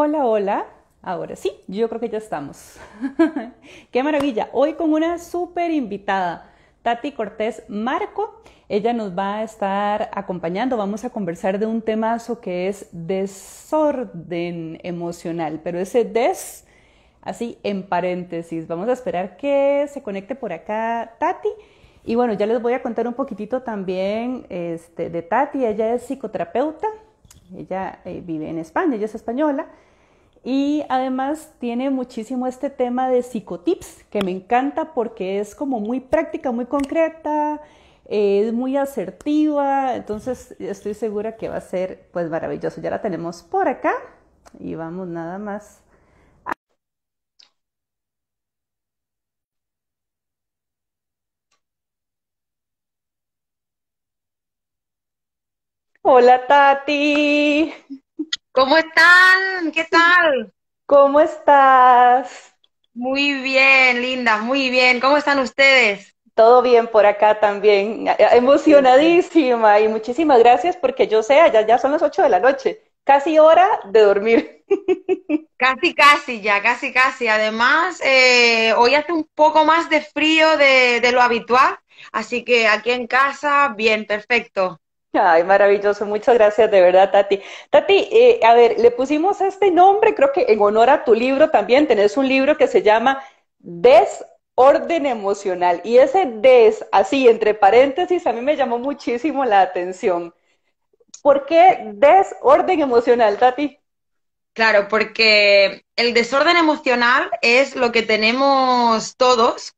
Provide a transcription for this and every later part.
Hola, hola. Ahora sí, yo creo que ya estamos. Qué maravilla. Hoy con una súper invitada, Tati Cortés Marco. Ella nos va a estar acompañando. Vamos a conversar de un temazo que es desorden emocional, pero ese des, así en paréntesis. Vamos a esperar que se conecte por acá Tati. Y bueno, ya les voy a contar un poquitito también este, de Tati. Ella es psicoterapeuta. Ella eh, vive en España, ella es española y además tiene muchísimo este tema de psicotips, que me encanta porque es como muy práctica, muy concreta, eh, es muy asertiva, entonces estoy segura que va a ser pues maravilloso. Ya la tenemos por acá y vamos nada más. Hola Tati. ¿Cómo están? ¿Qué tal? ¿Cómo estás? Muy bien, linda, muy bien. ¿Cómo están ustedes? Todo bien por acá también. Emocionadísima y muchísimas gracias porque yo sé, ya, ya son las 8 de la noche, casi hora de dormir. Casi, casi, ya, casi, casi. Además, eh, hoy hace un poco más de frío de, de lo habitual, así que aquí en casa, bien, perfecto. Ay, maravilloso, muchas gracias de verdad, Tati. Tati, eh, a ver, le pusimos este nombre, creo que en honor a tu libro también, tenés un libro que se llama Desorden Emocional. Y ese des, así, entre paréntesis, a mí me llamó muchísimo la atención. ¿Por qué desorden emocional, Tati? Claro, porque el desorden emocional es lo que tenemos todos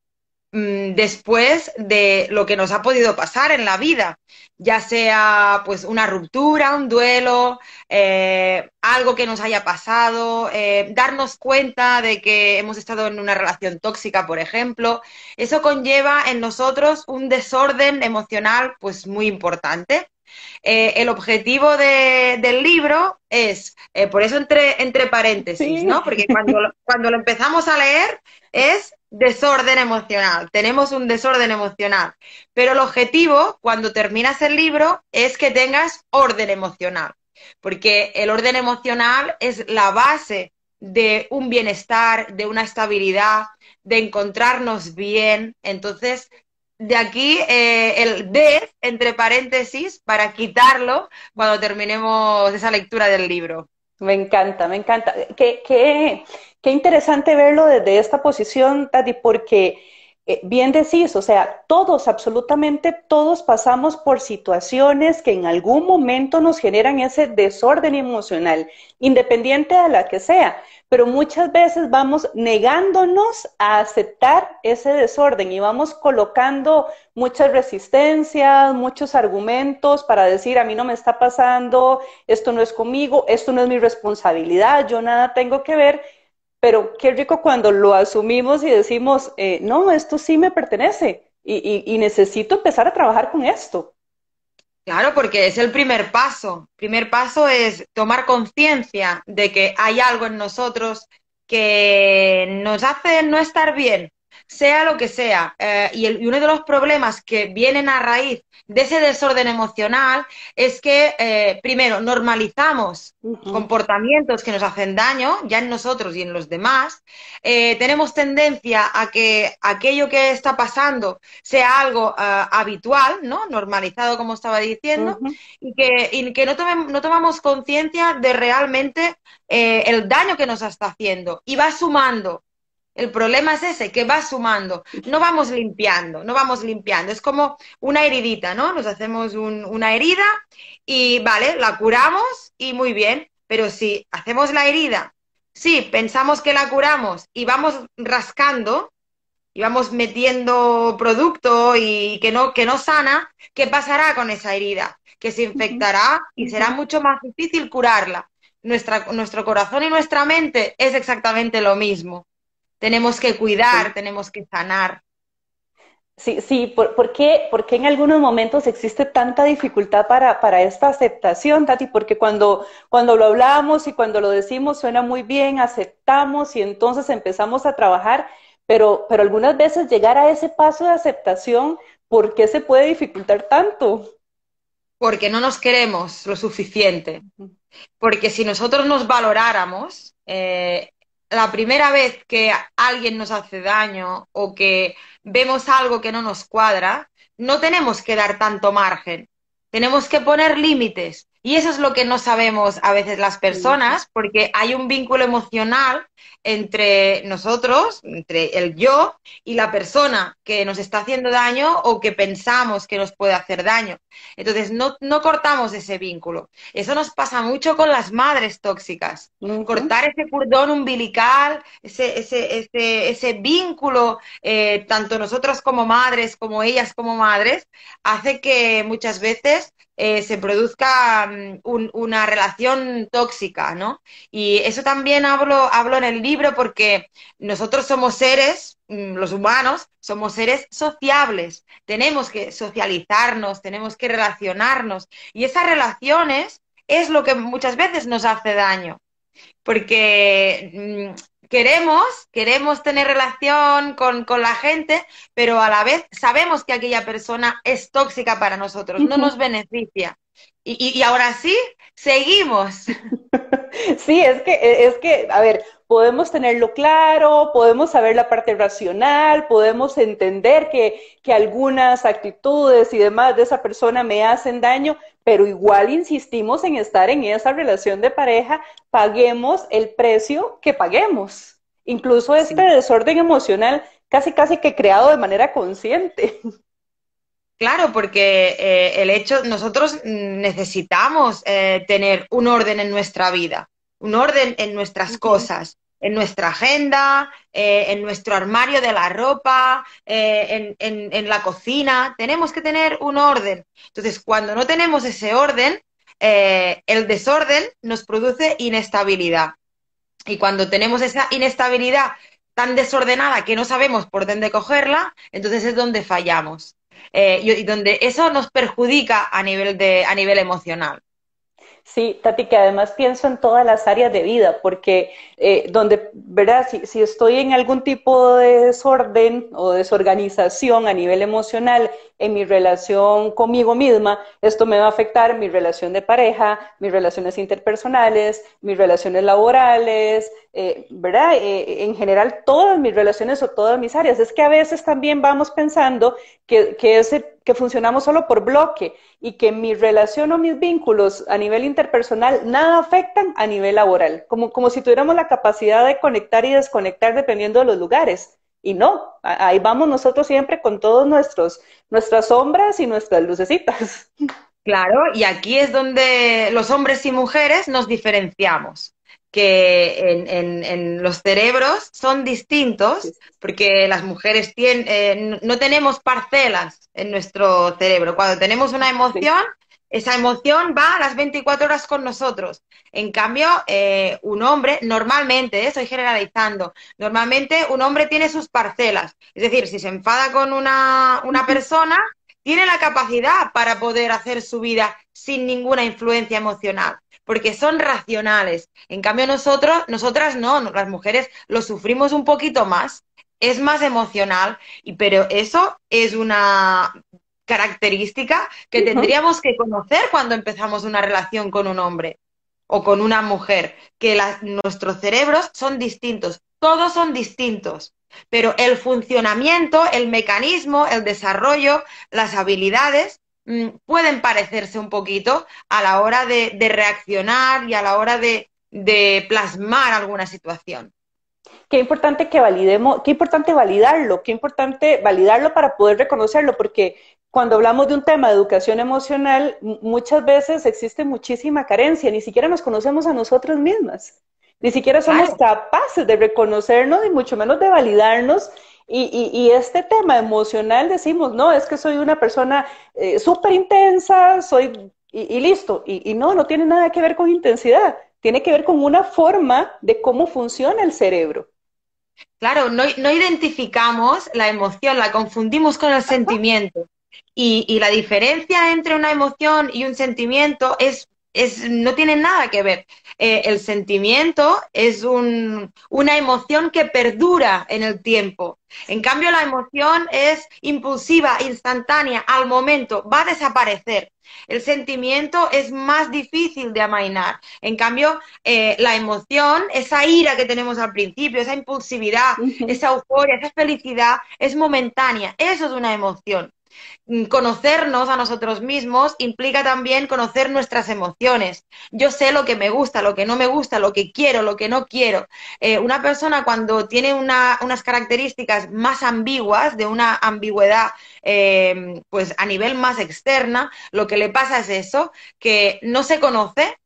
después de lo que nos ha podido pasar en la vida, ya sea pues una ruptura, un duelo, eh, algo que nos haya pasado, eh, darnos cuenta de que hemos estado en una relación tóxica, por ejemplo, eso conlleva en nosotros un desorden emocional pues muy importante. Eh, el objetivo del libro es, por eso entre, entre paréntesis, ¿no? Porque cuando, cuando lo empezamos a leer es desorden emocional, tenemos un desorden emocional, pero el objetivo cuando terminas el libro es que tengas orden emocional, porque el orden emocional es la base de un bienestar, de una estabilidad, de encontrarnos bien. Entonces, de aquí eh, el D, entre paréntesis, para quitarlo cuando terminemos esa lectura del libro. Me encanta, me encanta. Qué, qué, qué interesante verlo desde esta posición, Tati, porque eh, bien decís, o sea, todos, absolutamente todos pasamos por situaciones que en algún momento nos generan ese desorden emocional, independiente de la que sea pero muchas veces vamos negándonos a aceptar ese desorden y vamos colocando muchas resistencias, muchos argumentos para decir, a mí no me está pasando, esto no es conmigo, esto no es mi responsabilidad, yo nada tengo que ver, pero qué rico cuando lo asumimos y decimos, eh, no, esto sí me pertenece y, y necesito empezar a trabajar con esto. Claro, porque es el primer paso. El primer paso es tomar conciencia de que hay algo en nosotros que nos hace no estar bien, sea lo que sea. Eh, y, y, uno de los problemas que vienen a raíz de ese desorden emocional es que, eh, primero, normalizamos comportamientos que nos hacen daño, ya en nosotros y en los demás. Eh, tenemos tendencia a que aquello que está pasando sea algo uh, habitual, ¿no? Normalizado, como estaba diciendo, y que, y que no, tomemos, no tomamos conciencia de realmente el daño que nos está haciendo. Y va sumando el problema es ese, que va sumando. No vamos limpiando, no vamos limpiando. Es como una heridita, ¿no? Nos hacemos una herida y, vale, la curamos y muy bien. Pero si hacemos la herida, sí, pensamos que la curamos y vamos rascando y vamos metiendo producto y que no, que no sana, ¿qué pasará con esa herida? Que se infectará y será mucho más difícil curarla. Nuestra, nuestro corazón y nuestra mente es exactamente lo mismo tenemos que cuidar, tenemos que sanar. Sí, sí, ¿por, por, qué, ¿por, qué, en algunos momentos existe tanta dificultad para, para, esta aceptación, Tati? Porque cuando, cuando lo hablamos y cuando lo decimos suena muy bien, aceptamos y entonces empezamos a trabajar, pero, pero algunas veces llegar a ese paso de aceptación, ¿por qué se puede dificultar tanto? Porque no nos queremos lo suficiente. Porque si nosotros nos valoráramos, eh, la primera vez que alguien nos hace daño o que vemos algo que no nos cuadra, no tenemos que dar tanto margen. Tenemos que poner límites. Y eso es lo que no sabemos a veces las personas, porque hay un vínculo emocional entre nosotros, entre el yo y la persona que nos está haciendo daño o que pensamos que nos puede hacer daño. Entonces, no, cortamos ese vínculo. Eso nos pasa mucho con las madres tóxicas. Cortar ese cordón umbilical, ese, ese, ese, vínculo, eh, tanto nosotros como madres, como ellas como madres, hace que muchas veces eh, se produzca mm, una relación tóxica, ¿no? Y eso también hablo, hablo en el libro porque nosotros somos seres, mm, los humanos, somos seres sociables, tenemos que socializarnos, tenemos que relacionarnos. Y esas relaciones es lo que muchas veces nos hace daño, porque mm, queremos, queremos tener relación con, la gente, pero a la vez sabemos que aquella persona es tóxica para nosotros, no nos beneficia. Y, y, ahora sí, seguimos. Sí, es que, es que, a ver, podemos tenerlo claro, podemos saber la parte racional, podemos entender que, que algunas actitudes y demás de esa persona me hacen daño, pero igual insistimos en estar en esa relación de pareja, paguemos el precio que paguemos. Incluso este desorden emocional casi casi que creado de manera consciente. Claro, porque eh, el hecho, nosotros necesitamos eh, tener un orden en nuestra vida, un orden en nuestras cosas, en nuestra agenda, eh, en nuestro armario de la ropa, en, en, la cocina. Tenemos que tener un orden. Entonces, cuando no tenemos ese orden, el desorden nos produce inestabilidad. Y cuando tenemos esa inestabilidad tan desordenada que no sabemos por dónde cogerla, entonces es donde fallamos. Eh, y, donde eso nos perjudica a nivel, de, a nivel emocional. Sí, Tati, que además pienso en todas las áreas de vida, porque eh, donde, ¿verdad? Si, si, estoy en algún tipo de desorden o desorganización a nivel emocional en mi relación conmigo misma, esto me va a afectar mi relación de pareja, mis relaciones interpersonales, mis relaciones laborales, eh, ¿verdad? Eh, en general, todas mis relaciones o todas mis áreas. Es que a veces también vamos pensando que, que, ese, que funcionamos solo por bloque y que mi relación o mis vínculos a nivel interpersonal nada afectan a nivel laboral, como, como si tuviéramos la capacidad de conectar y desconectar dependiendo de los lugares. Y no, ahí vamos nosotros siempre con todos nuestros, nuestras sombras y nuestras lucecitas. Claro, y aquí es donde los hombres y mujeres nos diferenciamos, que en, en, los cerebros son distintos, porque las mujeres tienen, eh, no tenemos parcelas en nuestro cerebro. Cuando tenemos una emoción, esa emoción va a las 24 horas con nosotros. En cambio, eh, un hombre, normalmente, eh, estoy generalizando, normalmente un hombre tiene sus parcelas. Es decir, si se enfada con una, una persona, tiene la capacidad para poder hacer su vida sin ninguna influencia emocional, porque son racionales. En cambio, nosotros, nosotras no, las mujeres lo sufrimos un poquito más, es más emocional, y, pero eso es una característica que tendríamos que conocer cuando empezamos una relación con un hombre o con una mujer, que nuestros cerebros son distintos, todos son distintos, pero el funcionamiento, el mecanismo, el desarrollo, las habilidades mm, pueden parecerse un poquito a la hora de, reaccionar y a la hora de, de plasmar alguna situación. Qué importante que validemos, qué importante validarlo, qué importante validarlo para poder reconocerlo, porque cuando hablamos de un tema de educación emocional, muchas veces existe muchísima carencia, ni siquiera nos conocemos a nosotros mismas, ni siquiera somos capaces de reconocernos y mucho menos de validarnos. Y, este tema emocional decimos, no, es que soy una persona eh, súper intensa, soy, y, listo. y no, no tiene nada que ver con intensidad, tiene que ver con una forma de cómo funciona el cerebro. Claro, no, no identificamos la emoción, la confundimos con el sentimiento. Y, la diferencia entre una emoción y un sentimiento es es, no tiene nada que ver. Eh, el sentimiento es un, una emoción que perdura en el tiempo. En cambio, la emoción es impulsiva, instantánea, al momento, va a desaparecer. El sentimiento es más difícil de amainar. En cambio, eh, la emoción, esa ira que tenemos al principio, esa impulsividad, esa euforia, esa felicidad, es momentánea. Eso es una emoción. Mm, conocernos a nosotros mismos implica también conocer nuestras emociones. Yo sé lo que me gusta, lo que no me gusta, lo que quiero, lo que no quiero. Eh, una persona cuando tiene unas características más ambiguas, de una ambigüedad eh, pues a nivel más externa, lo que le pasa es eso, que no se conoce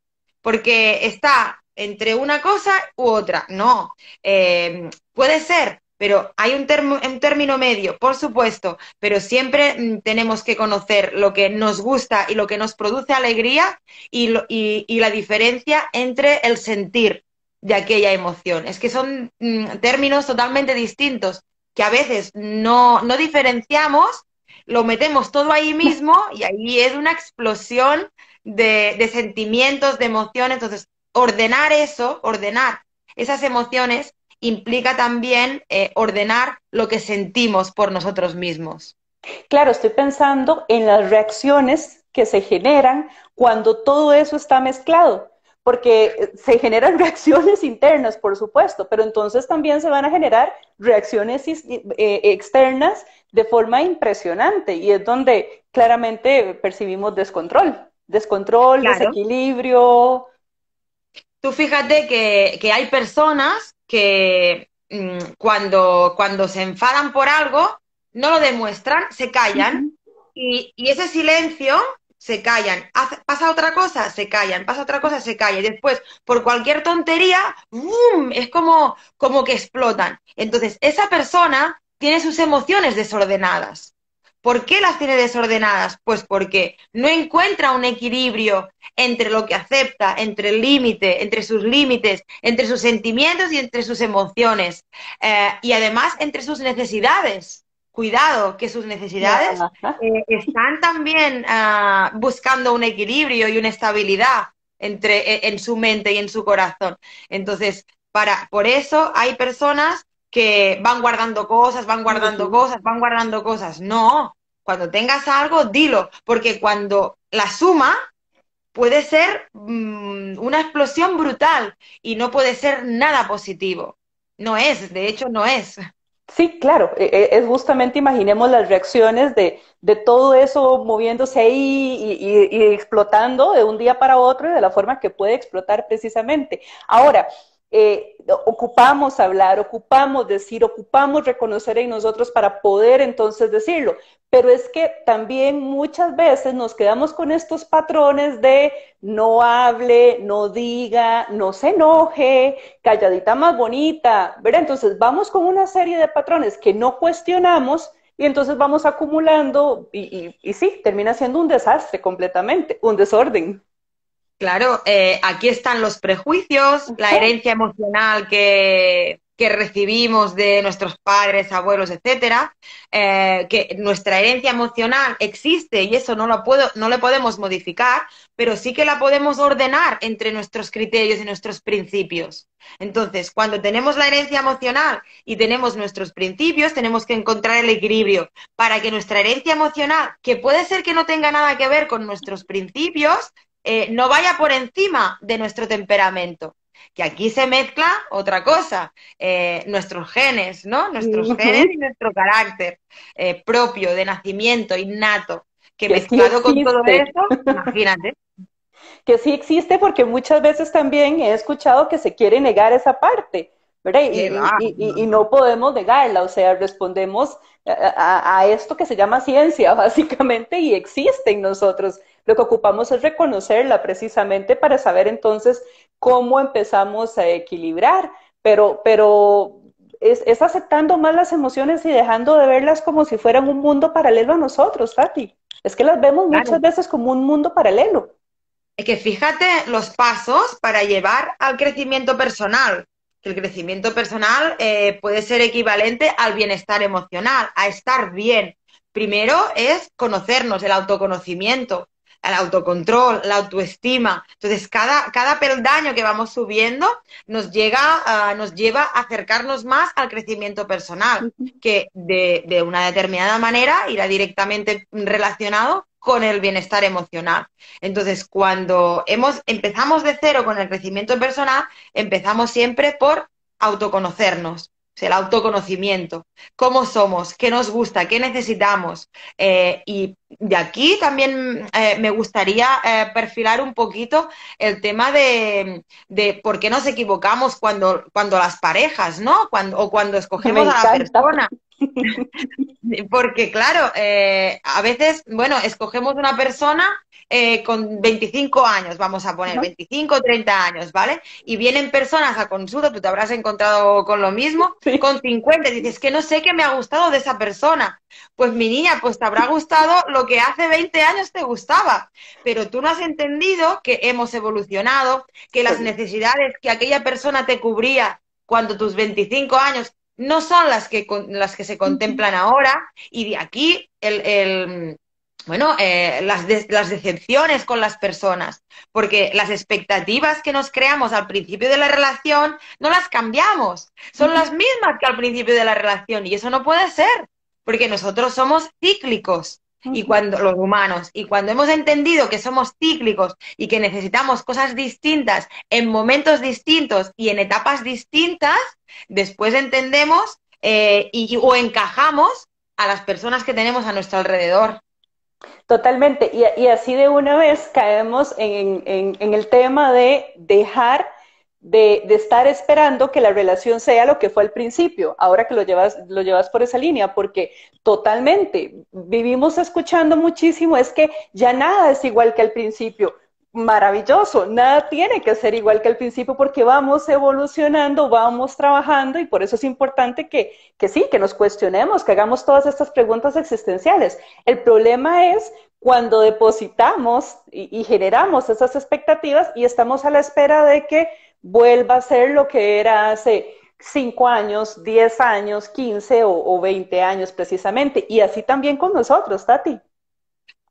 porque está entre una cosa u otra. No, eh, puede ser pero hay un, término medio, por supuesto, pero siempre mm, tenemos que conocer lo que nos gusta y lo que nos produce alegría y, la diferencia entre el sentir de aquella emoción. Es que son mm, términos totalmente distintos que a veces no, diferenciamos, lo metemos todo ahí mismo y ahí es una explosión de sentimientos, de emociones. Entonces, ordenar eso, ordenar esas emociones implica también eh, ordenar lo que sentimos por nosotros mismos. Claro, estoy pensando en las reacciones que se generan cuando todo eso está mezclado, porque eh, se generan reacciones internas, por supuesto, pero entonces también se van a generar reacciones eh, externas de forma impresionante y es donde claramente percibimos descontrol, descontrol, desequilibrio. Tú fíjate que, que hay personas que mm, cuando, cuando se enfadan por algo, no lo demuestran, se callan y, ese silencio se callan. pasa otra cosa, se callan. Pasa otra cosa, se callan. Y después, por cualquier tontería, es como, como que explotan. Entonces, esa persona tiene sus emociones desordenadas. ¿Por qué las tiene desordenadas? Pues porque no encuentra un equilibrio entre lo que acepta, entre el límite, entre sus límites, entre sus sentimientos y entre sus emociones. Eh, y además entre sus necesidades. Cuidado, que sus necesidades eh, están también ah, buscando un equilibrio y una estabilidad entre, e, en su mente y en su corazón. Entonces, para, por eso hay personas que van guardando cosas, van guardando cosas, van guardando cosas. No, cuando tengas algo, dilo, porque cuando la suma puede ser mm, una explosión brutal y no puede ser nada positivo. No es, de hecho no es. Sí, claro, e, e, es justamente, imaginemos las reacciones de, todo eso moviéndose ahí y, y, explotando de un día para otro y de la forma que puede explotar precisamente. Ahora, eh, ocupamos hablar, ocupamos decir, ocupamos reconocer en nosotros para poder entonces decirlo. Pero es que también muchas veces nos quedamos con estos patrones de no hable, no diga, no se enoje, calladita más bonita, ¿verdad? Entonces vamos con una serie de patrones que no cuestionamos y entonces vamos acumulando y, y sí, termina siendo un desastre completamente, un desorden. Claro, eh, aquí están los prejuicios, la herencia emocional que, recibimos de nuestros padres, abuelos, etcétera, eh, que nuestra herencia emocional existe y eso no lo puedo, no le podemos modificar, pero sí que la podemos ordenar entre nuestros criterios y nuestros principios. Entonces, cuando tenemos la herencia emocional y tenemos nuestros principios, tenemos que encontrar el equilibrio para que nuestra herencia emocional, que puede ser que no tenga nada que ver con nuestros principios, eh, no vaya por encima de nuestro temperamento. Que aquí se mezcla otra cosa, eh, nuestros genes, ¿no? Nuestros genes y nuestro carácter eh, propio de nacimiento, innato, que, mezclado con todo eso, imagínate. Que sí existe porque muchas veces también he escuchado que se quiere negar esa parte. ¿verdad? Y, no podemos negarla, o sea, respondemos a, a, esto que se llama ciencia, básicamente, y existe en nosotros. Lo que ocupamos es reconocerla precisamente para saber entonces cómo empezamos a equilibrar, pero, pero es, es, aceptando más las emociones y dejando de verlas como si fueran un mundo paralelo a nosotros, Tati. Es que las vemos muchas veces como un mundo paralelo. Es que fíjate los pasos para llevar al crecimiento personal. Que el crecimiento personal eh, puede ser equivalente al bienestar emocional, a estar bien. Primero es conocernos, el autoconocimiento. El autocontrol, la autoestima. Entonces, cada, cada peldaño que vamos subiendo nos, llega, ah, nos lleva a acercarnos más al crecimiento personal, que de, de una determinada manera irá directamente relacionado con el bienestar emocional. Entonces, cuando hemos, empezamos de cero con el crecimiento personal, empezamos siempre por autoconocernos el autoconocimiento, cómo somos, qué nos gusta, qué necesitamos. Eh, y de aquí también eh, me gustaría eh, perfilar un poquito el tema de, por qué nos equivocamos cuando, cuando las parejas, ¿no? Cuando, o cuando escogemos a la persona. Porque claro, a veces, bueno, escogemos una persona eh, con 25 años, vamos a poner, 25 o 30 años, ¿vale? Y vienen personas a consulta, tú te habrás encontrado con lo mismo, con 50, y dices que no sé qué me ha gustado de esa persona. Pues mi niña, pues te habrá gustado lo que hace 20 años te gustaba, pero tú no has entendido que hemos evolucionado, que las necesidades que aquella persona te cubría cuando tus 25 años no son las que, las que se contemplan ahora, y de aquí el bueno, eh, las, las decepciones con las personas, porque las expectativas que nos creamos al principio de la relación no las cambiamos, son las mismas que al principio de la relación y eso no puede ser, porque nosotros somos cíclicos. Y cuando los humanos y cuando hemos entendido que somos cíclicos y que necesitamos cosas distintas en momentos distintos y en etapas distintas, después entendemos eh, y, o encajamos a las personas que tenemos a nuestro alrededor. Totalmente. Y, así de una vez caemos en, el tema de dejar de, estar esperando que la relación sea lo que fue al principio, ahora que lo llevas, lo llevas por esa línea, porque totalmente vivimos escuchando muchísimo, es que ya nada es igual que al principio maravilloso, nada tiene que ser igual que al principio porque vamos evolucionando, vamos trabajando y por eso es importante que, que sí, que nos cuestionemos, que hagamos todas estas preguntas existenciales. El problema es cuando depositamos y, generamos esas expectativas y estamos a la espera de que vuelva a ser lo que era hace cinco años, diez años, quince o, o 20 años precisamente. Y así también con nosotros, Tati.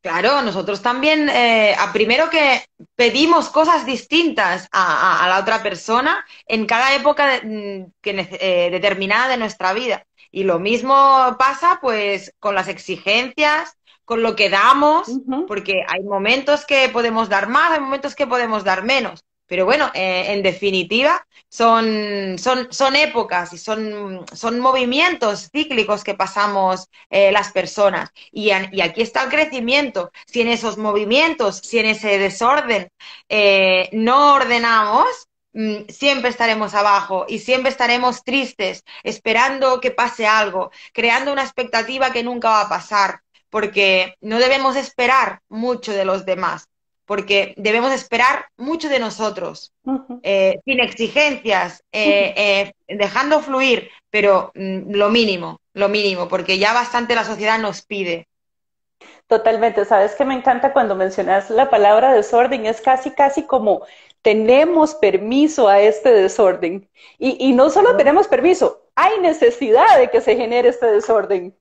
Claro, nosotros también, eh, a primero que pedimos cosas distintas a, la otra persona en cada época mm, eh, determinada de nuestra vida. Y lo mismo pasa pues con las exigencias, con lo que damos, porque hay momentos que podemos dar más, hay momentos que podemos dar menos. Pero bueno, eh, en definitiva, son, son, son épocas y son, son, movimientos cíclicos que pasamos eh, las personas. Y, y, aquí está el crecimiento. Si en esos movimientos, si en ese desorden eh, no ordenamos, mm, siempre estaremos abajo y siempre estaremos tristes, esperando que pase algo, creando una expectativa que nunca va a pasar, porque no debemos esperar mucho de los demás porque debemos esperar mucho de nosotros, eh, sin exigencias, eh, eh, dejando fluir, pero mm, lo mínimo, lo mínimo, porque ya bastante la sociedad nos pide. Totalmente, sabes que me encanta cuando mencionas la palabra desorden, es casi, casi como tenemos permiso a este desorden. Y, y no solo tenemos permiso, hay necesidad de que se genere este desorden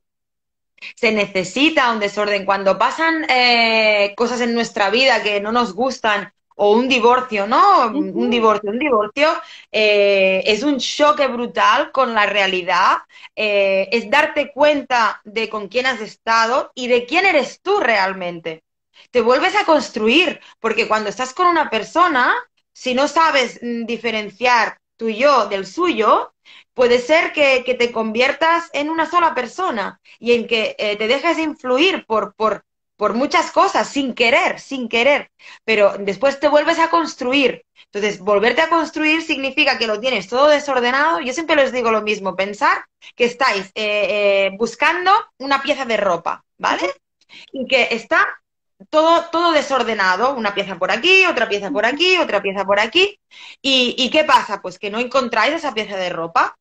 se necesita un desorden. Cuando pasan eh, cosas en nuestra vida que no nos gustan, o un divorcio, ¿no? Un divorcio, un divorcio eh, es un choque brutal con la realidad, eh, es darte cuenta de con quién has estado y de quién eres tú realmente. Te vuelves a construir, porque cuando estás con una persona, si no sabes mm, diferenciar tu yo del suyo, puede ser que, te conviertas en una sola persona y en que eh, te dejes influir por, por, por muchas cosas, sin querer, sin querer, pero después te vuelves a construir. Entonces, volverte a construir significa que lo tienes todo desordenado. Yo siempre les digo lo mismo, pensar que estáis eh, eh, buscando una pieza de ropa, ¿vale? Y que está todo, todo desordenado, una pieza por aquí, otra pieza por aquí, otra pieza por aquí. ¿Y, ¿Y qué pasa? Pues que no encontráis esa pieza de ropa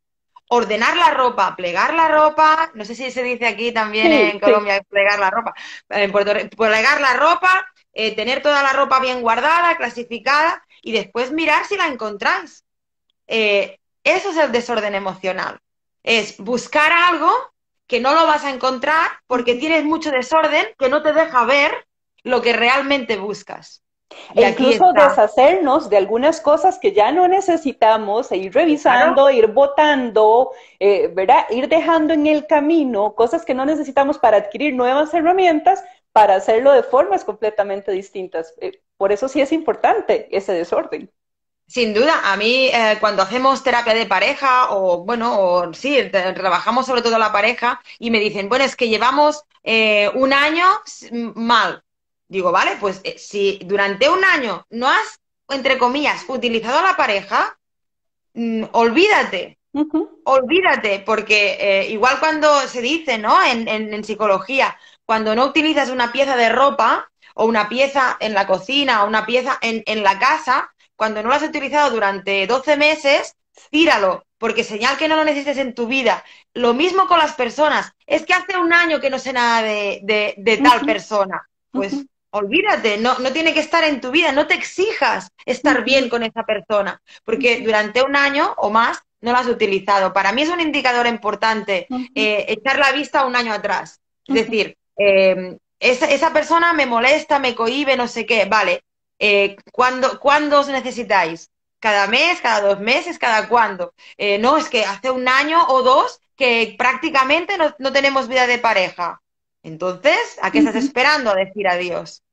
ordenar la ropa, plegar la ropa, no sé si se dice aquí también en Colombia, plegar la ropa, en Puerto plegar la ropa, eh, tener toda la ropa bien guardada, clasificada y después mirar si la encontráis. Eh, eso es el desorden emocional. Es buscar algo que no lo vas a encontrar porque tienes mucho desorden, que no te deja ver lo que realmente buscas. E incluso deshacernos de algunas cosas que ya no necesitamos, e ir revisando, ir votando, eh, ¿verdad? Ir dejando en el camino cosas que no necesitamos para adquirir nuevas herramientas para hacerlo de formas completamente distintas. Eh, por eso sí es importante ese desorden. Sin duda, a mí eh, cuando hacemos terapia de pareja o bueno, o sí, trabajamos sobre todo la pareja y me dicen, bueno, es que llevamos un año mal, Digo, vale, pues eh, si durante un año no has, entre comillas, utilizado a la pareja, mm, olvídate, olvídate, porque eh, igual cuando se dice, ¿no? En, psicología, cuando no utilizas una pieza de ropa o una pieza en la cocina o una pieza en, en la casa, cuando no lo has utilizado durante 12 meses, tíralo, porque señal que no lo necesites en tu vida. Lo mismo con las personas. Es que hace un año que no sé nada de, de, tal persona. Pues olvídate, no, no tiene que estar en tu vida, no te exijas estar bien con esa persona, porque durante un año o más no la has utilizado. Para mí es un indicador importante eh, echar la vista un año atrás. Es decir, eh, esa, persona me molesta, me cohibe, no sé qué, vale. Eh, ¿cuándo, os necesitáis? ¿Cada mes, cada dos meses, cada cuándo? Eh, no, es que hace un año o dos que prácticamente no, no tenemos vida de pareja. Entonces, ¿a qué estás esperando a decir adiós?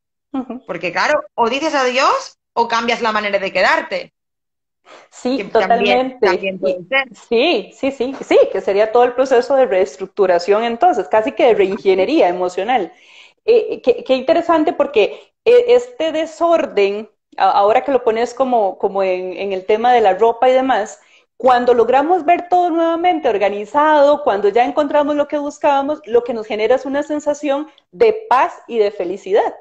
Porque claro, o dices adiós o cambias la manera de quedarte. Sí, totalmente. Sí, sí, sí, sí, que sería todo el proceso de reestructuración entonces, casi que de reingeniería emocional. Eh, qué, interesante porque eh, este desorden, ahora que lo pones como, como en, el tema de la ropa y demás, cuando logramos ver todo nuevamente organizado, cuando ya encontramos lo que buscábamos, lo que nos genera es una sensación de paz y de felicidad.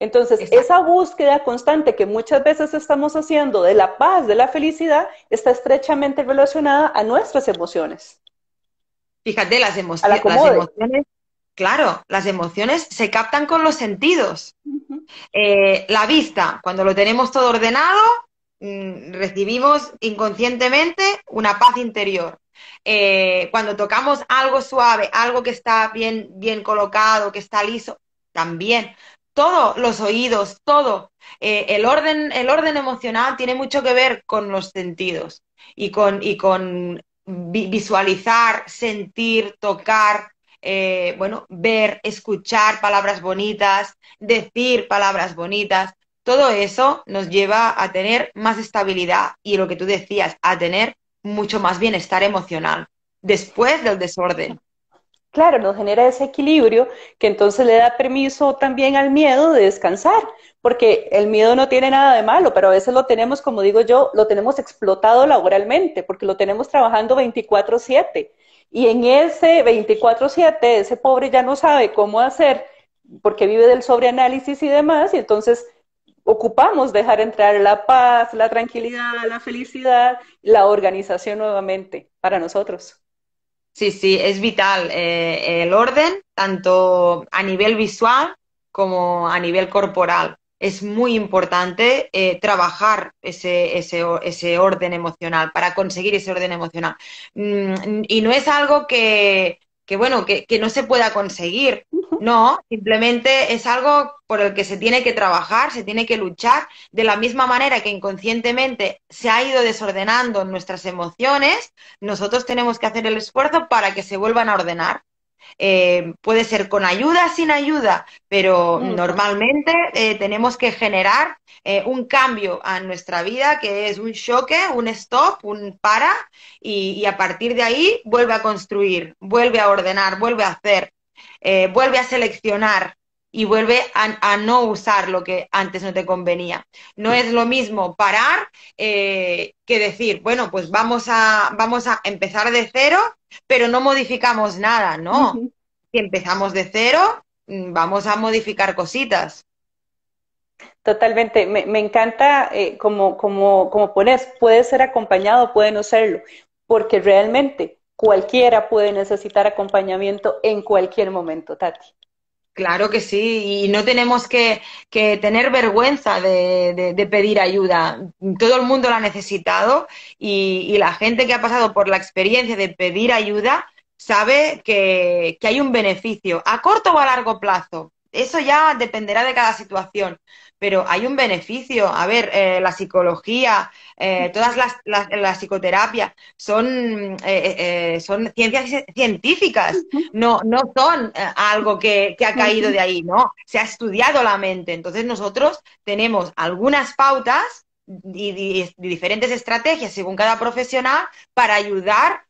Entonces, esa búsqueda constante que muchas veces estamos haciendo de la paz, de la felicidad, está estrechamente relacionada a nuestras emociones. Fíjate, las, emociones, las emociones, claro, las emociones se captan con los sentidos. Eh, la vista, cuando lo tenemos todo ordenado, recibimos inconscientemente una paz interior. Eh, cuando tocamos algo suave, algo que está bien, bien colocado, que está liso, también. Todos los oídos, todo. Eh, el, orden, el orden emocional tiene mucho que ver con los sentidos y con, y con visualizar, sentir, tocar, eh, bueno, ver, escuchar palabras bonitas, decir palabras bonitas. Todo eso nos lleva a tener más estabilidad y lo que tú decías, a tener mucho más bienestar emocional después del desorden. Claro, nos genera ese equilibrio que entonces le da permiso también al miedo de descansar, porque el miedo no tiene nada de malo, pero a veces lo tenemos, como digo yo, lo tenemos explotado laboralmente, porque lo tenemos trabajando 24/7. Y en ese 24/7, ese pobre ya no sabe cómo hacer, porque vive del sobreanálisis y demás, y entonces ocupamos dejar entrar la paz, la tranquilidad, la felicidad, la organización nuevamente para nosotros. Sí, sí, es vital eh, el orden, tanto a nivel visual como a nivel corporal. Es muy importante eh, trabajar ese, ese, ese, orden emocional para conseguir ese orden emocional. Mm, y no es algo que, que bueno, que, que, no se pueda conseguir. No, simplemente es algo por el que se tiene que trabajar, se tiene que luchar, de la misma manera que inconscientemente se ha ido desordenando nuestras emociones, nosotros tenemos que hacer el esfuerzo para que se vuelvan a ordenar. Eh, puede ser con ayuda, sin ayuda, pero normalmente eh, tenemos que generar eh, un cambio a nuestra vida que es un choque, un stop, un para y, a partir de ahí vuelve a construir, vuelve a ordenar, vuelve a hacer, vuelve a seleccionar y vuelve a, no usar lo que antes no te convenía. No es lo mismo parar que decir, bueno, pues vamos a, vamos a empezar de cero pero no modificamos nada, ¿no? Si empezamos de cero, mm, vamos a modificar cositas. Totalmente, me, encanta eh, como, como, como pones, puede ser acompañado, puede no serlo, porque realmente cualquiera puede necesitar acompañamiento en cualquier momento, Tati. Claro que sí, y no tenemos que, tener vergüenza de, pedir ayuda. Todo el mundo la ha necesitado y, la gente que ha pasado por la experiencia de pedir ayuda sabe que, hay un beneficio a corto o a largo plazo. eso ya dependerá de cada situación pero hay un beneficio. A ver, eh, la psicología, eh, todas las, la psicoterapia son, eh, son ciencias científicas, no, no son algo que, que, ha caído de ahí, ¿no? Se ha estudiado la mente. Entonces nosotros tenemos algunas pautas y, diferentes estrategias según cada profesional para ayudar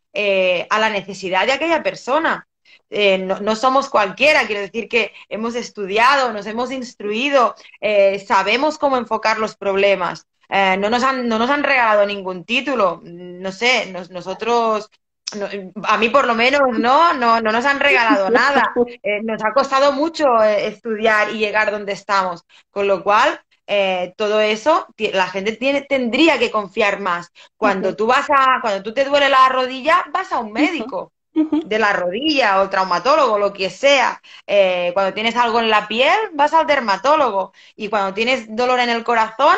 a la necesidad de aquella persona. Eh, no, somos cualquiera, quiero decir que hemos estudiado, nos hemos instruido, eh, sabemos cómo enfocar los problemas. Eh, no, nos han, no nos han regalado ningún título, no sé, nosotros, a mí por lo menos no, no, no nos han regalado nada. nos ha costado mucho estudiar y llegar donde estamos, con lo cual todo eso la gente tiene, tendría que confiar más. Cuando tú vas a, cuando tú te duele la rodilla, vas a un médico de la rodilla o traumatólogo, lo que sea. Eh, cuando tienes algo en la piel, vas al dermatólogo. Y cuando tienes dolor en el corazón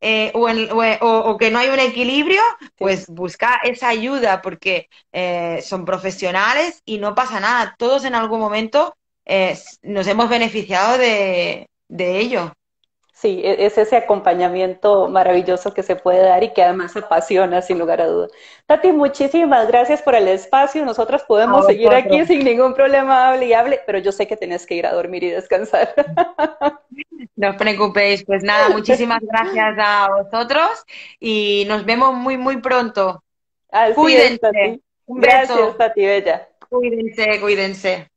eh, o, que no hay un equilibrio, pues busca esa ayuda porque eh, son profesionales y no pasa nada. Todos en algún momento nos hemos beneficiado de ello. Sí, e-, es ese acompañamiento maravilloso que se puede dar y que además apasiona, sin lugar a duda. Tati, muchísimas gracias por el espacio. Nosotras podemos seguir aquí sin ningún problema, hable y hable, pero yo sé que tienes que ir a dormir y descansar. No os preocupéis, pues nada, muchísimas gracias a vosotros y nos vemos muy, muy pronto. cuídense. Un beso. Gracias, Tati Bella. Cuídense, cuídense.